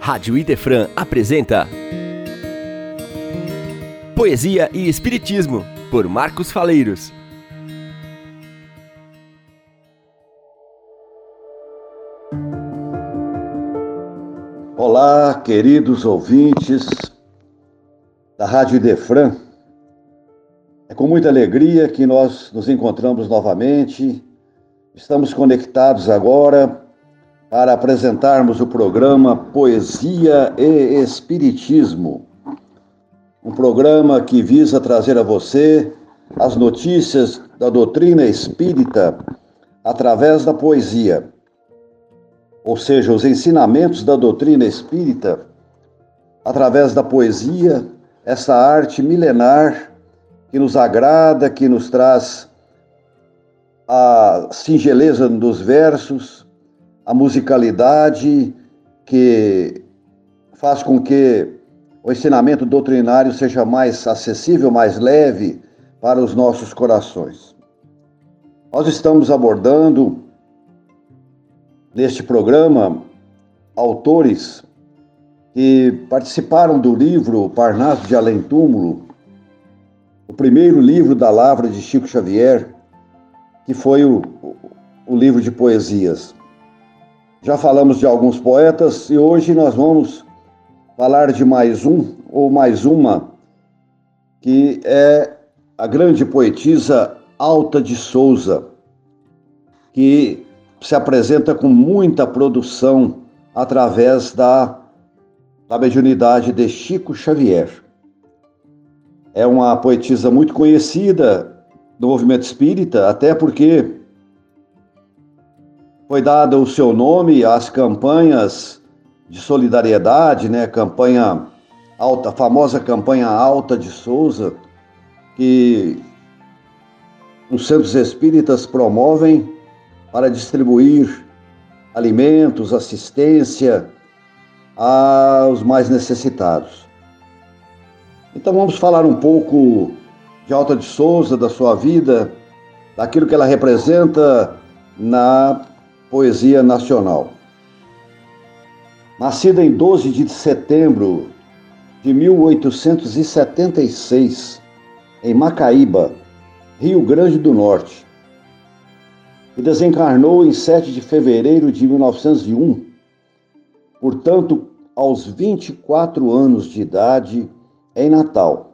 Rádio Idefran apresenta Poesia e Espiritismo, por Marcos Faleiros. Olá, queridos ouvintes da Rádio Idefran. É com muita alegria que nós nos encontramos novamente. Estamos conectados agora para apresentarmos o programa Poesia e Espiritismo. Um programa que visa trazer a você as notícias da doutrina espírita através da poesia. Ou seja, os ensinamentos da doutrina espírita através da poesia, essa arte milenar que nos agrada, que nos traz a singeleza dos versos, a musicalidade que faz com que o ensinamento doutrinário seja mais acessível, mais leve para os nossos corações. Nós estamos abordando neste programa autores que participaram do livro Parnaso de Além Túmulo, o primeiro livro da Lavra de Chico Xavier, que foi o, o livro de poesias. Já falamos de alguns poetas e hoje nós vamos falar de mais um ou mais uma que é a grande poetisa Alta de Souza, que se apresenta com muita produção através da, da mediunidade de Chico Xavier. É uma poetisa muito conhecida do movimento espírita, até porque foi dado o seu nome às campanhas de solidariedade, né? Campanha alta, a famosa campanha Alta de Souza, que os centros espíritas promovem para distribuir alimentos, assistência aos mais necessitados. Então vamos falar um pouco de Alta de Souza, da sua vida, daquilo que ela representa na Poesia Nacional. Nascida em 12 de setembro de 1876, em Macaíba, Rio Grande do Norte, e desencarnou em 7 de fevereiro de 1901, portanto, aos 24 anos de idade, em Natal.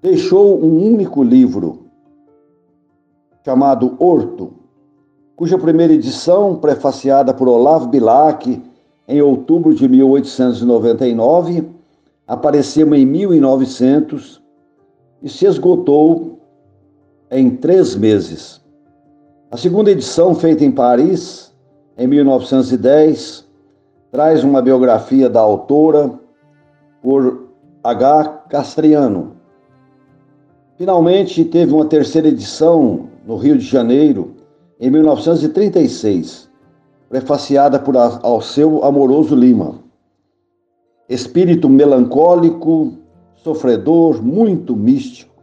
Deixou um único livro, chamado Horto, cuja primeira edição, prefaciada por Olavo Bilac em outubro de 1899, apareceu em 1900 e se esgotou em três meses. A segunda edição, feita em Paris, em 1910, traz uma biografia da autora por H. Castriano. Finalmente, teve uma terceira edição no Rio de Janeiro, em 1936, prefaciada por Alceu Amoroso Lima. Espírito melancólico, sofredor, muito místico.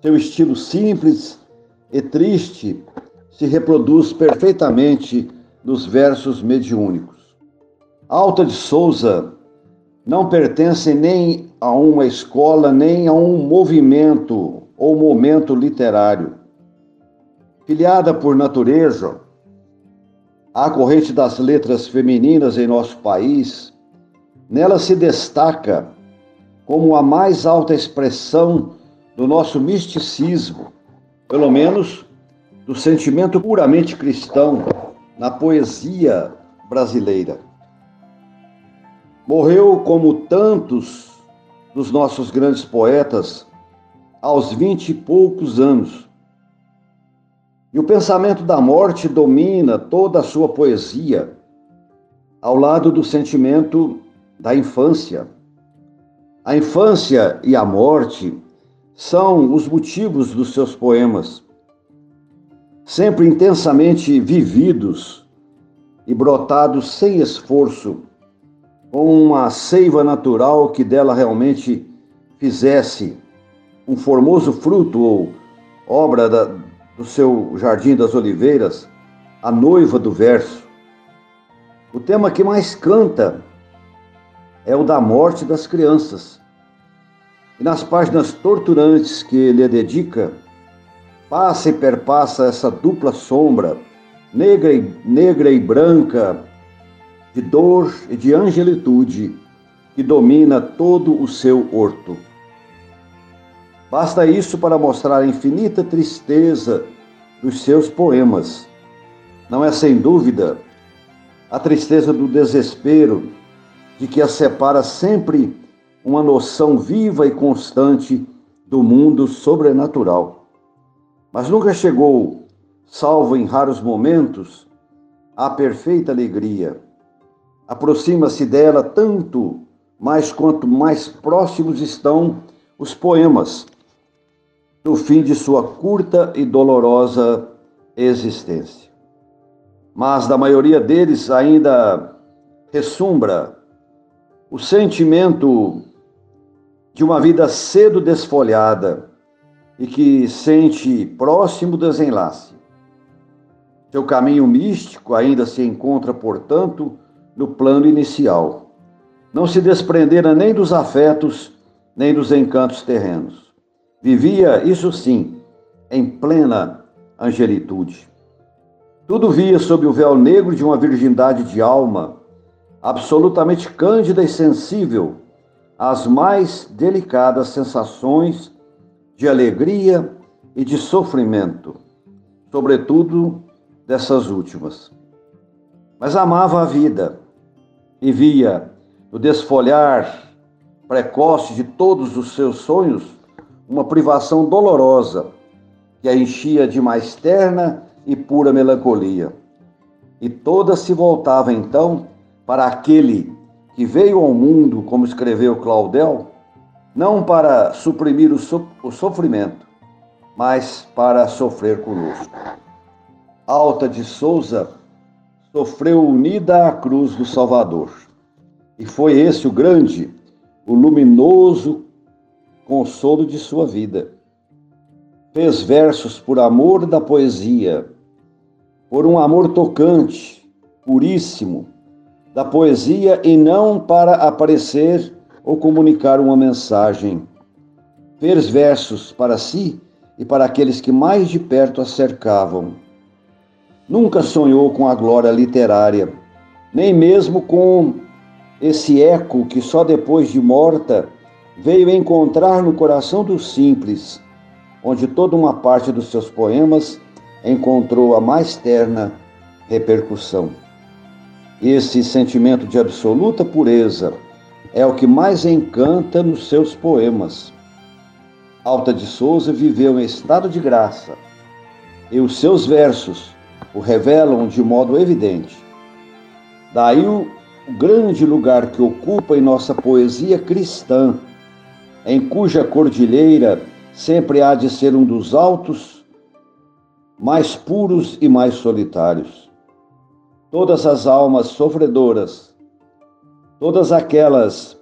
Seu estilo simples e triste se reproduz perfeitamente nos versos mediúnicos. Alta de Souza não pertence nem a uma escola, nem a um movimento ou momento literário Filiada por natureza à corrente das letras femininas em nosso país, nela se destaca como a mais alta expressão do nosso misticismo, pelo menos do sentimento puramente cristão na poesia brasileira. Morreu como tantos dos nossos grandes poetas aos vinte e poucos anos, e o pensamento da morte domina toda a sua poesia, ao lado do sentimento da infância. A infância e a morte são os motivos dos seus poemas, sempre intensamente vividos e brotados sem esforço, com uma seiva natural que dela realmente fizesse um formoso fruto ou obra da, do seu Jardim das Oliveiras, a noiva do verso. O tema que mais canta é o da morte das crianças. E nas páginas torturantes que ele dedica, passa e perpassa essa dupla sombra, negra e, negra e branca, de dor e de angelitude, que domina todo o seu horto. Basta isso para mostrar a infinita tristeza dos seus poemas. Não é sem dúvida a tristeza do desespero de que a separa sempre uma noção viva e constante do mundo sobrenatural. Mas nunca chegou, salvo em raros momentos, à perfeita alegria. Aproxima-se dela tanto mais quanto mais próximos estão os poemas do fim de sua curta e dolorosa existência. Mas da maioria deles ainda ressumbra o sentimento de uma vida cedo desfolhada e que sente próximo desenlace. Seu caminho místico ainda se encontra, portanto, no plano inicial. Não se desprendera nem dos afetos, nem dos encantos terrenos. Vivia, isso sim, em plena angelitude. Tudo via sob o véu negro de uma virgindade de alma, absolutamente cândida e sensível às mais delicadas sensações de alegria e de sofrimento, sobretudo dessas últimas. Mas amava a vida e via no desfolhar precoce de todos os seus sonhos uma privação dolorosa que a enchia de mais terna e pura melancolia. E toda se voltava então para aquele que veio ao mundo, como escreveu Claudel, não para suprimir o, so o sofrimento, mas para sofrer conosco. Alta de Souza sofreu unida à cruz do Salvador. E foi esse o grande, o luminoso consolo de sua vida. Fez versos por amor da poesia, por um amor tocante, puríssimo, da poesia e não para aparecer ou comunicar uma mensagem. Fez versos para si e para aqueles que mais de perto a cercavam. Nunca sonhou com a glória literária, nem mesmo com esse eco que só depois de morta veio encontrar no coração dos simples, onde toda uma parte dos seus poemas encontrou a mais terna repercussão. Esse sentimento de absoluta pureza é o que mais encanta nos seus poemas. Alta de Souza viveu em estado de graça e os seus versos o revelam de modo evidente. Daí o grande lugar que ocupa em nossa poesia cristã em cuja cordilheira sempre há de ser um dos altos, mais puros e mais solitários. Todas as almas sofredoras, todas aquelas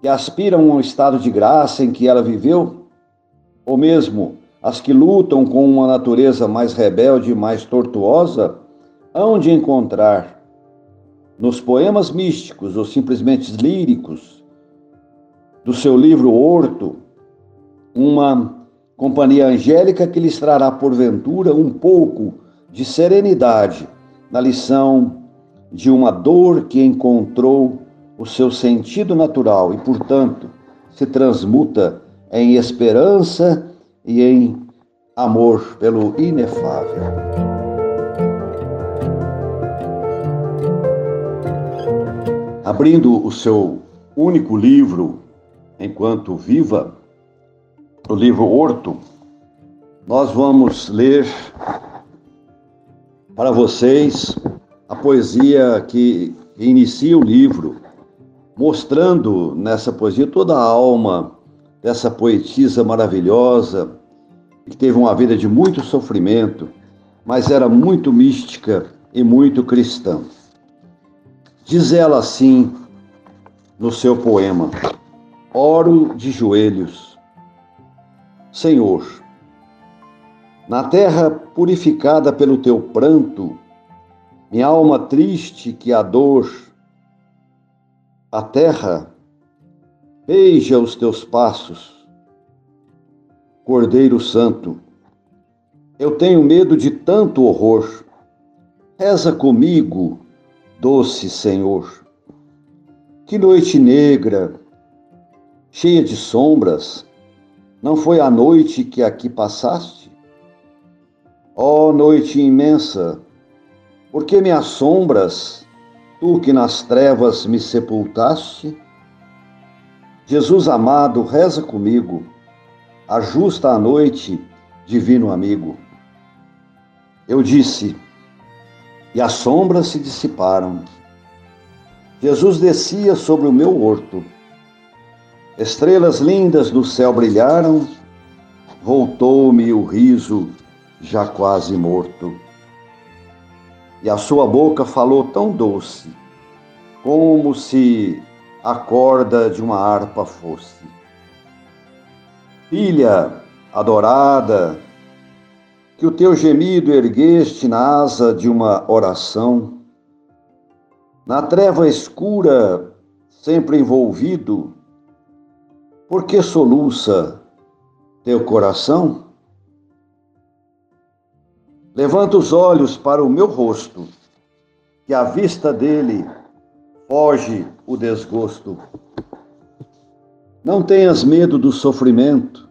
que aspiram a um estado de graça em que ela viveu, ou mesmo as que lutam com uma natureza mais rebelde e mais tortuosa, hão de encontrar nos poemas místicos ou simplesmente líricos do seu livro Horto, uma companhia angélica que lhes trará porventura um pouco de serenidade na lição de uma dor que encontrou o seu sentido natural e, portanto, se transmuta em esperança e em amor pelo inefável. Abrindo o seu único livro, enquanto viva, no livro Horto, nós vamos ler para vocês a poesia que inicia o livro, mostrando nessa poesia toda a alma dessa poetisa maravilhosa, que teve uma vida de muito sofrimento, mas era muito mística e muito cristã. Diz ela assim no seu poema: oro de joelhos. Senhor, na terra purificada pelo teu pranto, minha alma triste que a dor a terra beija os teus passos. Cordeiro Santo, eu tenho medo de tanto horror. Reza comigo, doce Senhor. Que noite negra, cheia de sombras, não foi a noite que aqui passaste? Ó oh, noite imensa, por que me assombras, tu que nas trevas me sepultaste? Jesus amado, reza comigo, ajusta a noite, divino amigo. Eu disse, e as sombras se dissiparam Jesus descia sobre o meu horto. Estrelas lindas do céu brilharam, voltou-me o riso, já quase morto. E a sua boca falou tão doce, como se a corda de uma harpa fosse. Filha adorada, que o teu gemido ergueste na asa de uma oração, na treva escura, sempre envolvido, por que soluça teu coração? Levanta os olhos para o meu rosto, que à vista dele foge o desgosto. Não tenhas medo do sofrimento,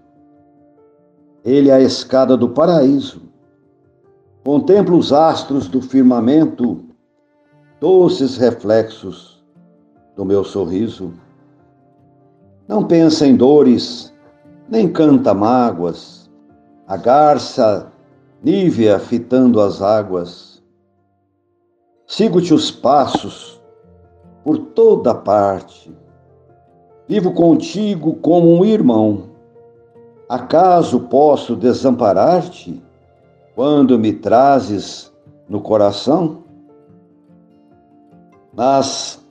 ele é a escada do paraíso. Contempla os astros do firmamento doces reflexos do meu sorriso. Não pensa em dores, nem canta mágoas, a garça nívea fitando as águas. Sigo-te os passos por toda parte. Vivo contigo como um irmão. Acaso posso desamparar-te quando me trazes no coração? nas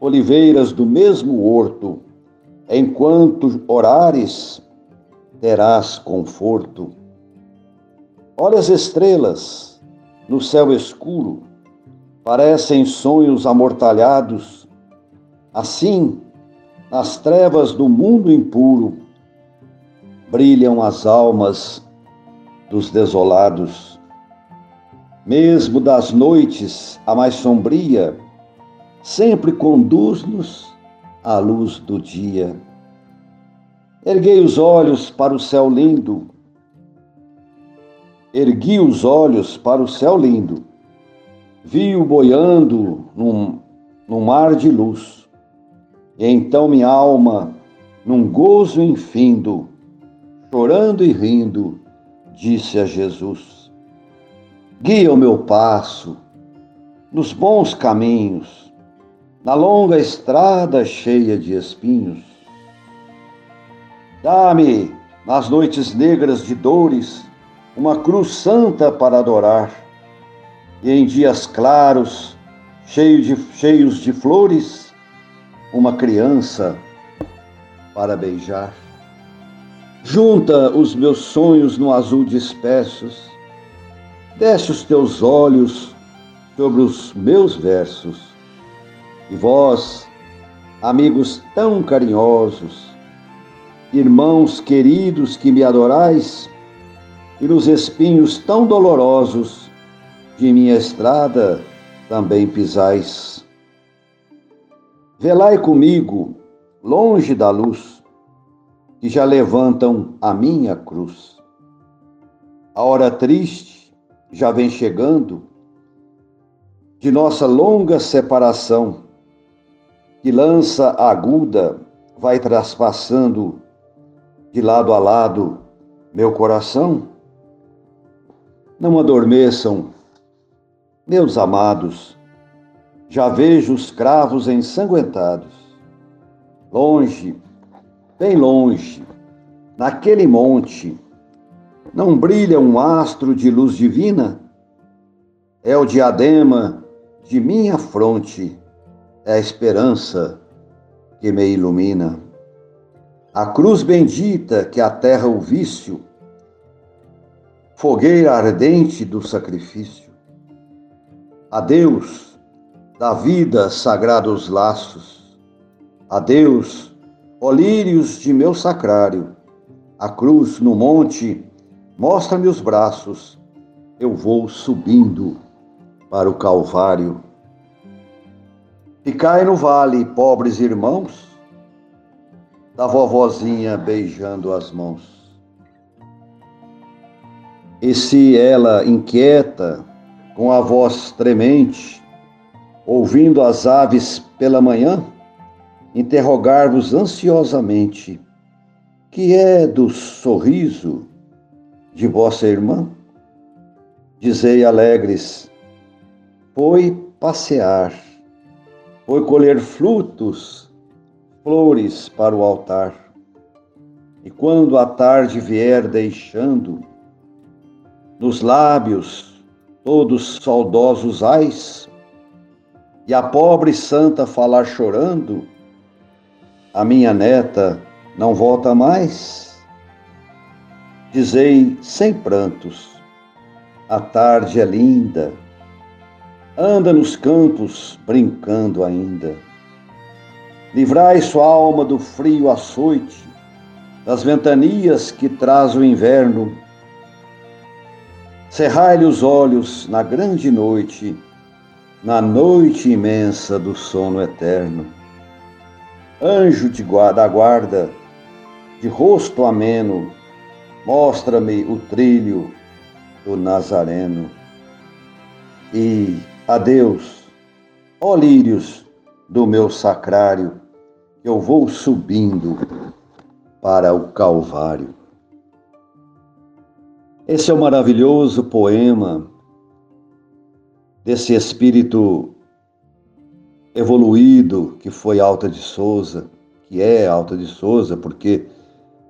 oliveiras do mesmo horto, enquanto orares, terás conforto. Olha as estrelas no céu escuro, parecem sonhos amortalhados. Assim, nas trevas do mundo impuro, brilham as almas dos desolados. Mesmo das noites a mais sombria, sempre conduz-nos à luz do dia. Erguei os olhos para o céu lindo, ergui os olhos para o céu lindo, vi-o boiando num, num mar de luz, e então minha alma, num gozo infindo, chorando e rindo, disse a Jesus: Guia o meu passo nos bons caminhos, na longa estrada cheia de espinhos. Dá-me, nas noites negras de dores, uma cruz santa para adorar, e em dias claros, cheio de, cheios de flores, uma criança para beijar. Junta os meus sonhos no azul de espessos, desce os teus olhos sobre os meus versos e vós, amigos tão carinhosos, irmãos queridos que me adorais, e nos espinhos tão dolorosos de minha estrada também pisais. Velai comigo, longe da luz, que já levantam a minha cruz. A hora triste já vem chegando de nossa longa separação que lança aguda vai traspassando de lado a lado meu coração? Não adormeçam, meus amados, já vejo os cravos ensanguentados. Longe, bem longe, naquele monte, não brilha um astro de luz divina? É o diadema de minha fronte é a esperança que me ilumina. A cruz bendita que aterra o vício, fogueira ardente do sacrifício. A Deus, da vida sagrados laços, Adeus, ó lírios de meu sacrário, a cruz no monte, mostra-me os braços, eu vou subindo para o Calvário. Ficai no vale, pobres irmãos, da vovozinha beijando as mãos. E se ela inquieta, com a voz tremente, ouvindo as aves pela manhã, interrogar-vos ansiosamente: que é do sorriso de vossa irmã? Dizei alegres: foi passear, foi colher frutos, flores para o altar. E quando a tarde vier deixando, nos lábios todos saudosos ais, e a pobre santa falar chorando, a minha neta não volta mais? Dizei sem prantos, a tarde é linda, anda nos campos brincando ainda. Livrai sua alma do frio açoite, das ventanias que traz o inverno Cerrai-lhe os olhos na grande noite, na noite imensa do sono eterno. Anjo de guarda, da guarda, de rosto ameno, mostra-me o trilho do Nazareno. E adeus, ó lírios do meu sacrário, eu vou subindo para o Calvário. Esse é o um maravilhoso poema desse espírito evoluído que foi Alta de Souza, que é Alta de Souza, porque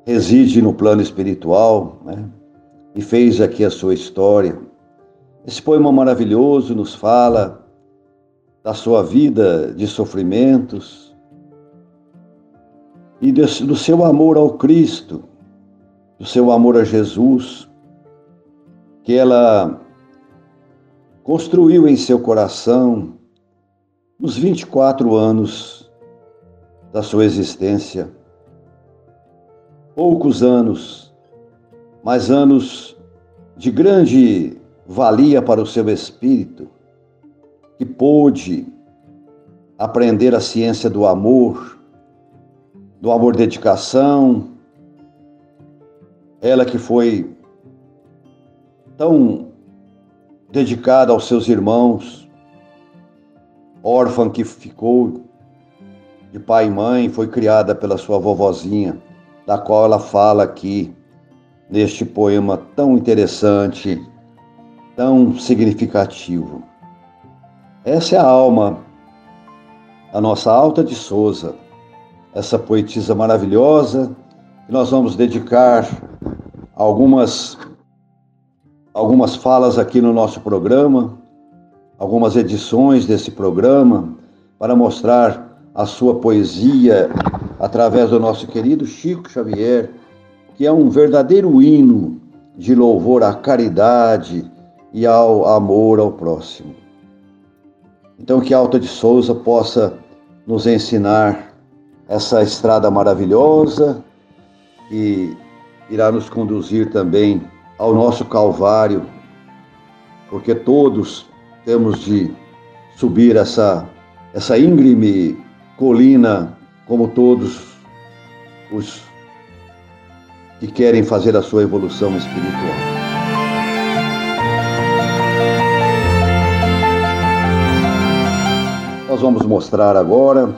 reside no plano espiritual, né? E fez aqui a sua história. Esse poema maravilhoso nos fala da sua vida de sofrimentos e do seu amor ao Cristo, do seu amor a Jesus, que ela construiu em seu coração nos 24 anos da sua existência. Poucos anos, mas anos de grande valia para o seu espírito, que pôde aprender a ciência do amor, do amor dedicação. Ela que foi tão dedicada aos seus irmãos, órfã que ficou de pai e mãe, foi criada pela sua vovozinha, da qual ela fala aqui neste poema tão interessante, tão significativo. Essa é a alma, a nossa Alta de Souza, essa poetisa maravilhosa, que nós vamos dedicar algumas algumas falas aqui no nosso programa, algumas edições desse programa, para mostrar a sua poesia através do nosso querido Chico Xavier, que é um verdadeiro hino de louvor à caridade e ao amor ao próximo. Então, que Alta de Souza possa nos ensinar essa estrada maravilhosa que irá nos conduzir também ao nosso Calvário, porque todos temos de subir essa, essa íngreme colina, como todos os que querem fazer a sua evolução espiritual. Vamos mostrar agora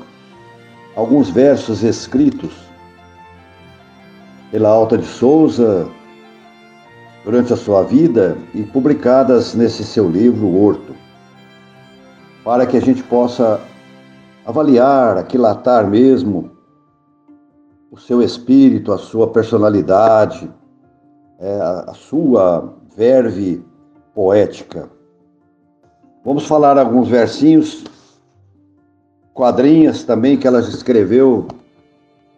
alguns versos escritos pela Alta de Souza, durante a sua vida e publicadas nesse seu livro, Horto, para que a gente possa avaliar, aquilatar mesmo o seu espírito, a sua personalidade, é, a sua verve poética. Vamos falar alguns versinhos, quadrinhas também que ela escreveu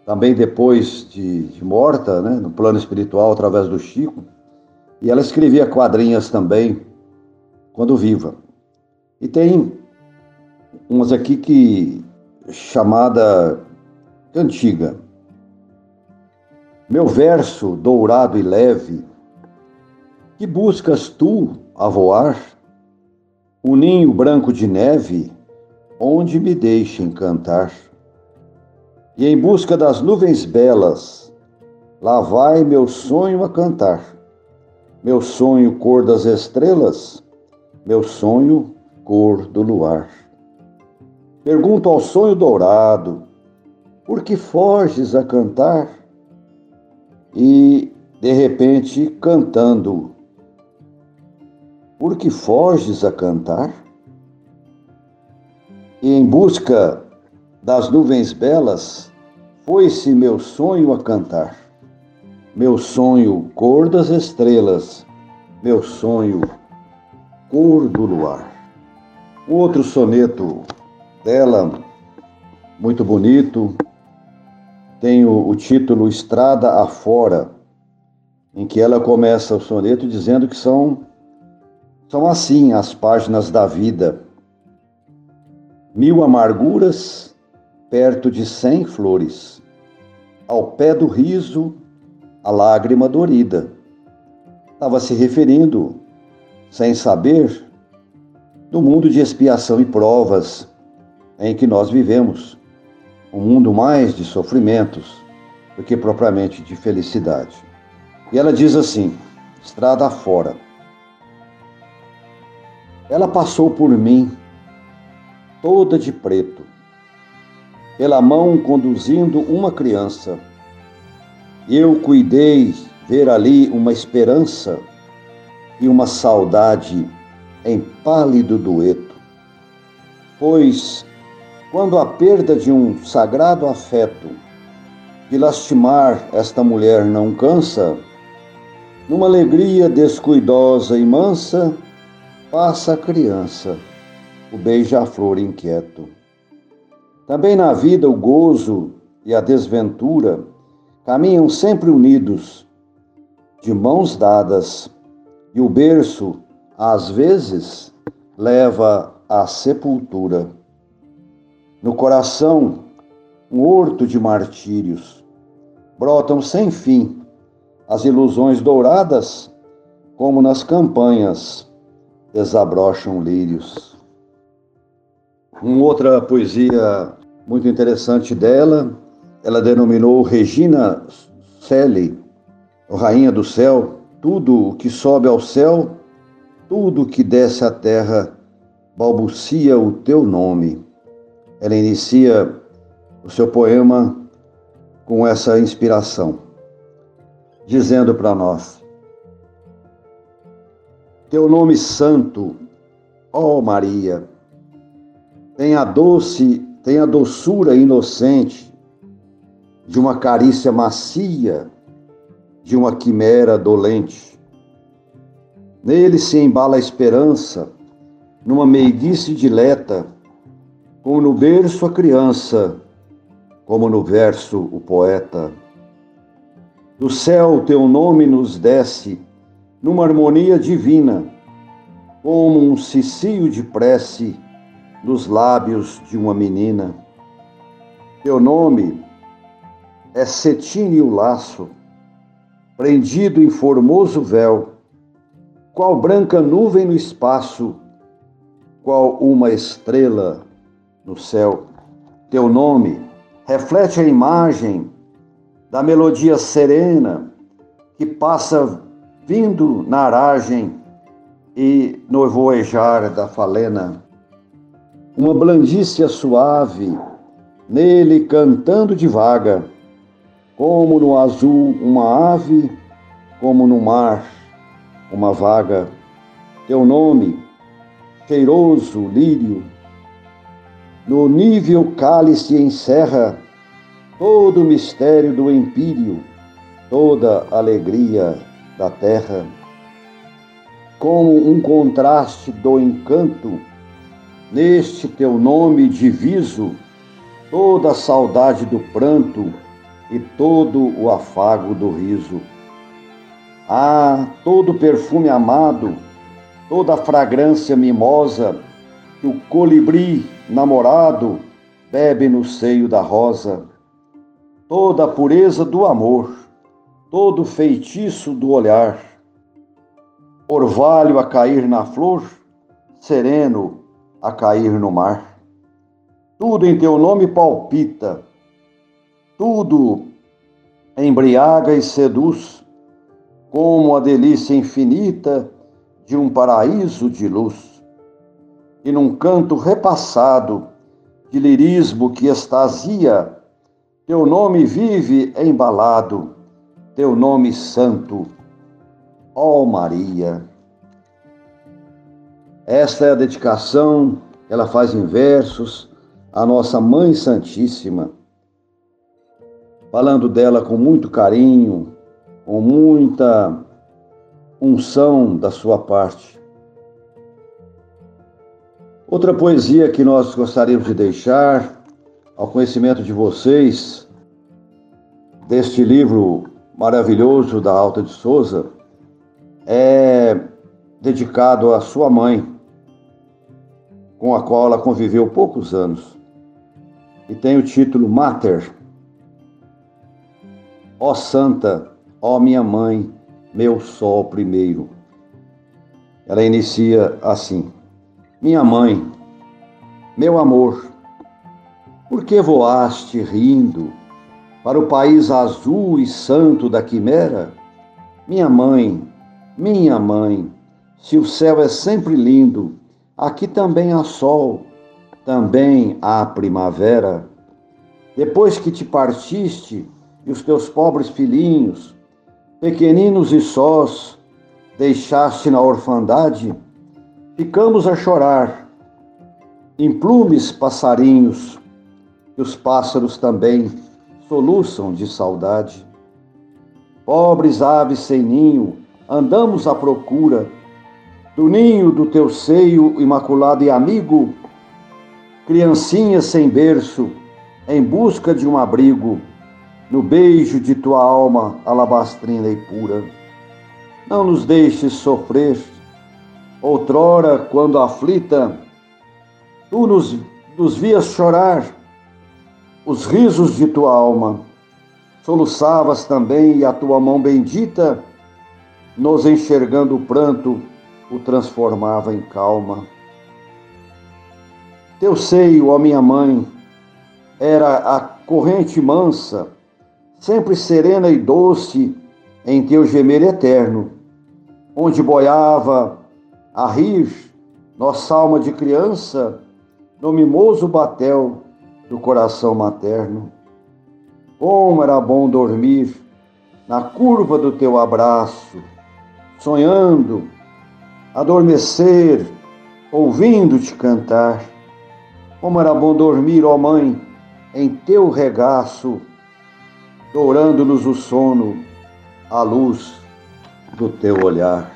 também depois de, de morta, né, no plano espiritual, através do Chico e ela escrevia quadrinhas também quando viva. E tem umas aqui que chamada Cantiga. Meu verso dourado e leve, que buscas tu a voar? O ninho branco de neve, onde me deixem cantar. E em busca das nuvens belas, lá vai meu sonho a cantar. Meu sonho cor das estrelas, meu sonho cor do luar. Pergunto ao sonho dourado, por que foges a cantar? E, de repente, cantando, por que foges a cantar? E em busca das nuvens belas, foi-se meu sonho a cantar. Meu sonho, cor das estrelas, meu sonho, cor do luar. Outro soneto dela, muito bonito, tem o, o título Estrada Afora, em que ela começa o soneto dizendo que são, são assim as páginas da vida mil amarguras perto de cem flores, ao pé do riso, a lágrima dorida. Estava se referindo, sem saber, do mundo de expiação e provas em que nós vivemos, um mundo mais de sofrimentos do que propriamente de felicidade. E ela diz assim: estrada fora. Ela passou por mim toda de preto, pela mão conduzindo uma criança. Eu cuidei ver ali uma esperança e uma saudade em pálido dueto. Pois, quando a perda de um sagrado afeto de lastimar esta mulher não cansa, numa alegria descuidosa e mansa, passa a criança o beija-flor inquieto. Também na vida o gozo e a desventura caminham sempre unidos, de mãos dadas, e o berço, às vezes, leva à sepultura. No coração, um horto de martírios, brotam sem fim as ilusões douradas, como nas campanhas desabrocham lírios. Uma outra poesia muito interessante dela, ela denominou Regina Celi, Rainha do Céu, tudo o que sobe ao céu, tudo o que desce à terra, balbucia o teu nome. Ela inicia o seu poema com essa inspiração, dizendo para nós: Teu nome santo, ó Maria, tem a doce, tem a doçura inocente de uma carícia macia, de uma quimera dolente. Nele se embala a esperança, numa meiguice dileta, como no berço a criança, como no verso o poeta. Do céu teu nome nos desce, numa harmonia divina, como um cicio de prece dos lábios de uma menina. Teu nome é cetim o laço, prendido em formoso véu, qual branca nuvem no espaço, qual uma estrela no céu. Teu nome reflete a imagem da melodia serena que passa vindo na aragem e no voejar da falena uma blandícia suave, nele cantando devagar, como no azul uma ave, como no mar uma vaga. Teu nome, cheiroso lírio, no nível cálice encerra todo o mistério do empírio, toda alegria da terra. Como um contraste do encanto, Neste teu nome diviso toda a saudade do pranto e todo o afago do riso. Ah, todo perfume amado, toda a fragrância mimosa que o colibri namorado bebe no seio da rosa. toda a pureza do amor, todo o feitiço do olhar, orvalho a cair na flor, sereno a cair no mar. Tudo em teu nome palpita, tudo embriaga e seduz, como a delícia infinita de um paraíso de luz. E num canto repassado de lirismo que extasia, teu nome vive embalado, teu nome santo, ó Maria. Esta é a dedicação, ela faz em versos, à nossa Mãe Santíssima, falando dela com muito carinho, com muita unção da sua parte. Outra poesia que nós gostaríamos de deixar ao conhecimento de vocês, deste livro maravilhoso da Alta de Souza, é dedicado à sua mãe, com a qual ela conviveu poucos anos. E tem o título Mater. Ó Santa, ó minha mãe, meu sol primeiro. Ela inicia assim: Minha mãe, meu amor, por que voaste rindo para o país azul e santo da quimera? Minha mãe, minha mãe, se o céu é sempre lindo, Aqui também há sol, também há primavera. Depois que te partiste e os teus pobres filhinhos, pequeninos e sós, deixaste na orfandade, ficamos a chorar. Implumes passarinhos, e os pássaros também soluçam de saudade. Pobres aves sem ninho, andamos à procura do ninho do teu seio imaculado e amigo, criancinha sem berço, em busca de um abrigo, no beijo de tua alma alabastrina e pura. Não nos deixes sofrer, outrora, quando aflita, tu nos, nos vias chorar, os risos de tua alma, soluçavas também e a tua mão bendita, nos enxergando o pranto, o transformava em calma. Teu seio, ó minha mãe, era a corrente mansa, sempre serena e doce em teu gemer eterno, onde boiava a rir nossa alma de criança no mimoso batel do coração materno. Como era bom dormir na curva do teu abraço, sonhando adormecer, ouvindo-te cantar. Como era bom dormir, ó Mãe, em teu regaço, dourando-nos o sono, à luz do teu olhar.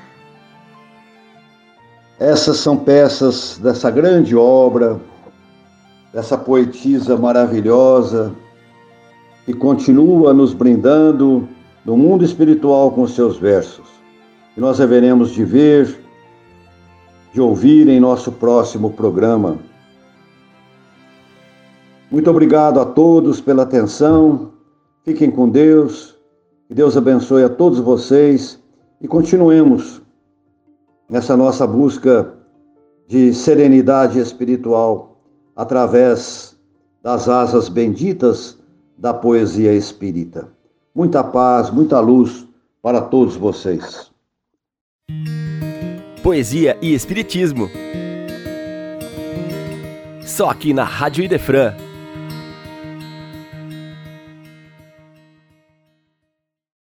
Essas são peças dessa grande obra, dessa poetisa maravilhosa, que continua nos brindando no mundo espiritual com seus versos. E nós haveremos de ver de ouvir em nosso próximo programa. Muito obrigado a todos pela atenção. Fiquem com Deus. Que Deus abençoe a todos vocês e continuemos nessa nossa busca de serenidade espiritual através das asas benditas da poesia espírita. Muita paz, muita luz para todos vocês poesia e espiritismo. Só aqui na Rádio Idefran